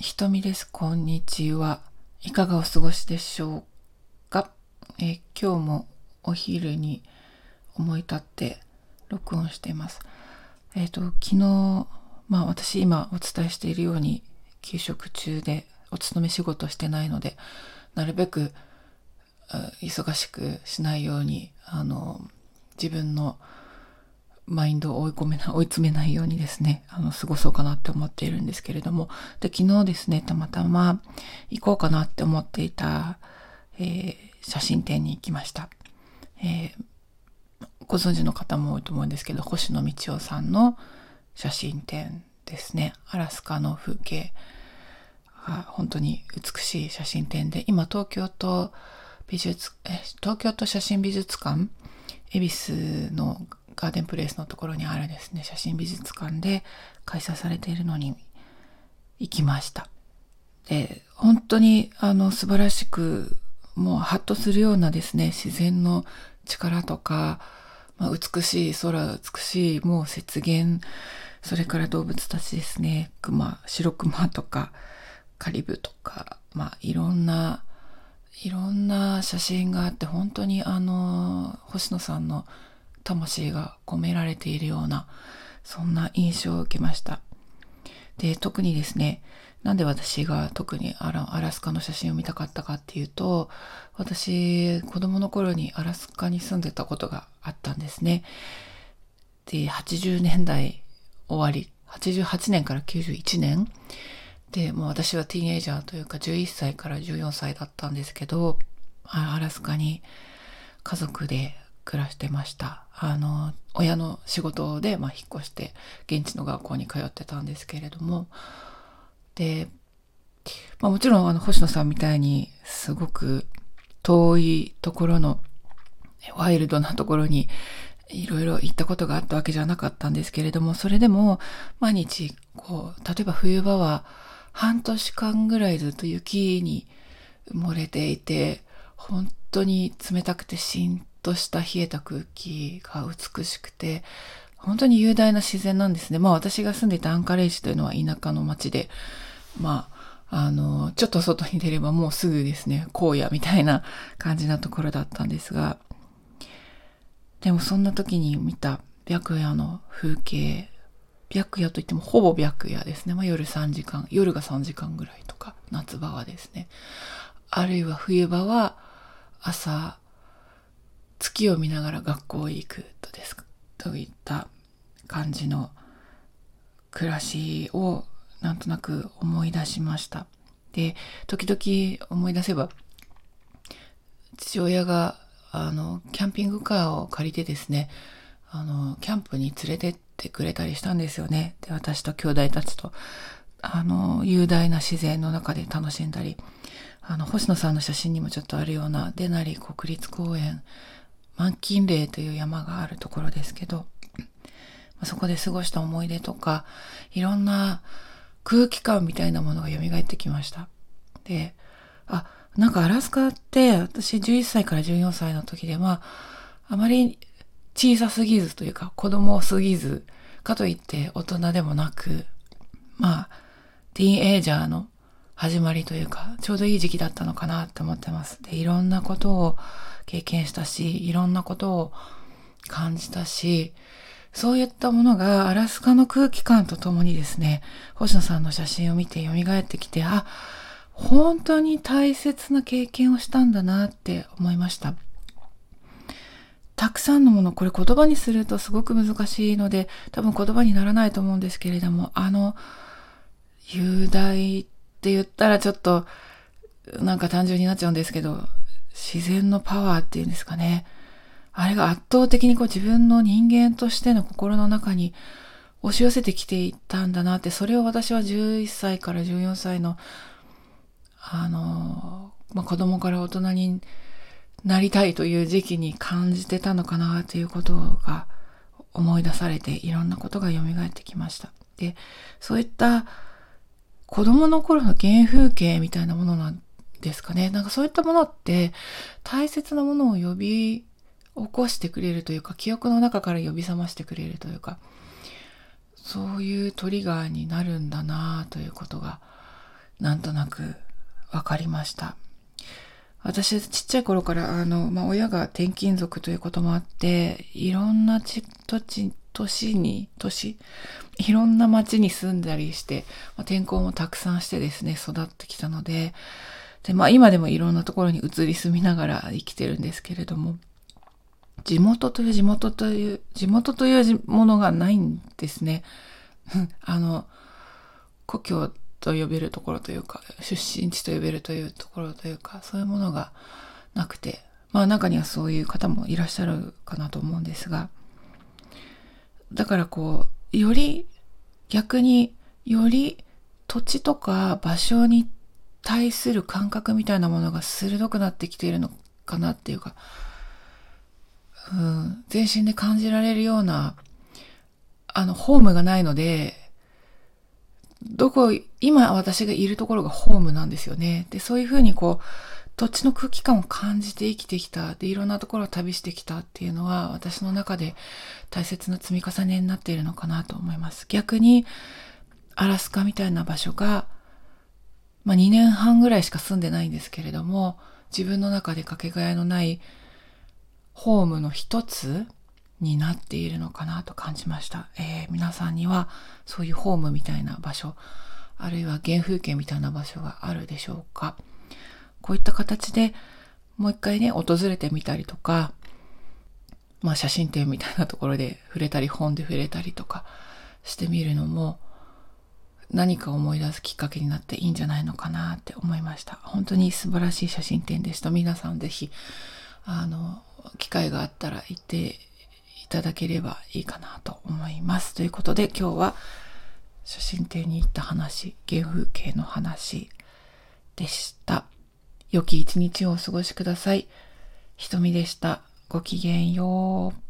ひとみです。こんにちは。いかがお過ごしでしょうか、え、今日もお昼に思い立って録音しています。えっ、ー、と、昨日、まあ私今お伝えしているように休職中でお勤め仕事してないので、なるべく忙しくしないように、あの、自分のマインドを追い込めな、追い詰めないようにですね、あの、過ごそうかなって思っているんですけれども、で、昨日ですね、たまたま行こうかなって思っていた、えー、写真展に行きました。えー、ご存知の方も多いと思うんですけど、星野道夫さんの写真展ですね。アラスカの風景が本当に美しい写真展で、今東京都美術、え東京都写真美術館、恵比寿のガーデンプレイスのところにあるですね、写真美術館で開催されているのに行きました。で、本当にあの素晴らしく、もうハッとするようなですね、自然の力とか、まあ、美しい空、美しいもう雪原、それから動物たちですね、熊、白熊とか、カリブとか、まあいろんな、いろんな写真があって、本当にあの、星野さんの魂が込められているような、そんな印象を受けました。で、特にですね、なんで私が特にアラアラスカの写真を見たかったかっていうと、私、子供の頃にアラスカに住んでたことがあったんですね。で、80年代終わり、88年から91年で、もう私はティーンエイジャーというか11歳から14歳だったんですけど、アラスカに家族で暮らしてました。あの、親の仕事で、まあ、引っ越して、現地の学校に通ってたんですけれども、で、まあ、もちろん、あの、星野さんみたいに、すごく遠いところの、ワイルドなところに、いろいろ行ったことがあったわけじゃなかったんですけれども、それでも、毎日、こう、例えば冬場は、半年間ぐらいずっと雪に埋もれていて、本当に冷たくてしんとした冷えた空気が美しくて、本当に雄大な自然なんですね。まあ私が住んでいたアンカレッジというのは田舎の町で、まあ、あの、ちょっと外に出ればもうすぐですね、荒野みたいな感じなところだったんですが、でもそんな時に見た白夜の風景、白夜といってもほぼ白夜ですね。まあ夜3時間、夜が3時間ぐらいとか、夏場はですね。あるいは冬場は朝月を見ながら学校へ行くとですといった感じの暮らしをなんとなく思い出しました。で、時々思い出せば、父親が、あの、キャンピングカーを借りてですね、あの、キャンプに連れてってくれたりしたんですよね。で、私と兄弟たちと、あの、雄大な自然の中で楽しんだり、あの、星野さんの写真にもちょっとあるような、デナリ国立公園満金霊という山があるところですけど、そこで過ごした思い出とか、いろんな空気感みたいなものが蘇ってきました。で、あ、なんかアラスカって私11歳から14歳の時で、まあ、あまり小さすぎずというか子供すぎず、かといって大人でもなく、まあ、ティーンエイジャーの始まりというか、ちょうどいい時期だったのかなって思ってます。で、いろんなことを経験したし、いろんなことを感じたし、そういったものがアラスカの空気感とともにですね、星野さんの写真を見て蘇ってきて、あ、本当に大切な経験をしたんだなって思いました。たくさんのもの、これ言葉にするとすごく難しいので、多分言葉にならないと思うんですけれども、あの、雄大って言ったらちょっと、なんか単純になっちゃうんですけど、自然のパワーっていうんですかね。あれが圧倒的にこう自分の人間としての心の中に押し寄せてきていたんだなって、それを私は11歳から14歳の、あの、まあ、子供から大人になりたいという時期に感じてたのかなということが思い出されて、いろんなことが蘇ってきました。で、そういった子供の頃の原風景みたいなものなんですかね。なんかそういったものって大切なものを呼び起こしてくれるというか、記憶の中から呼び覚ましてくれるというか、そういうトリガーになるんだなということがなんとなく分かりました。私、ちっちゃい頃から、あの、まあ、親が転勤族ということもあって、いろんな土地、都市に、都市いろんな町に住んだりして、まあ、転校もたくさんしてですね、育ってきたので、で、まあ今でもいろんなところに移り住みながら生きてるんですけれども、地元という地元という、地元というものがないんですね。あの、故郷と呼べるところというか、出身地と呼べるというところというか、そういうものがなくて、まあ中にはそういう方もいらっしゃるかなと思うんですが、だからこう、より逆により土地とか場所に対する感覚みたいなものが鋭くなってきているのかなっていうか、うん、全身で感じられるような、あの、ホームがないので、どこ、今私がいるところがホームなんですよね。で、そういうふうにこう、土地の空気感を感じて生きてきた。で、いろんなところを旅してきたっていうのは、私の中で大切な積み重ねになっているのかなと思います。逆に、アラスカみたいな場所が、まあ2年半ぐらいしか住んでないんですけれども、自分の中でかけがえのないホームの一つになっているのかなと感じました。えー、皆さんにはそういうホームみたいな場所、あるいは原風景みたいな場所があるでしょうか。こういった形でもう一回ね、訪れてみたりとか、まあ写真展みたいなところで触れたり、本で触れたりとかしてみるのも、何か思い出すきっかけになっていいんじゃないのかなって思いました。本当に素晴らしい写真展でした。皆さんぜひ、あの、機会があったら行っていただければいいかなと思います。ということで今日は写真展に行った話、原風景の話でした。良き一日をお過ごしください。ひとみでした。ごきげんよう。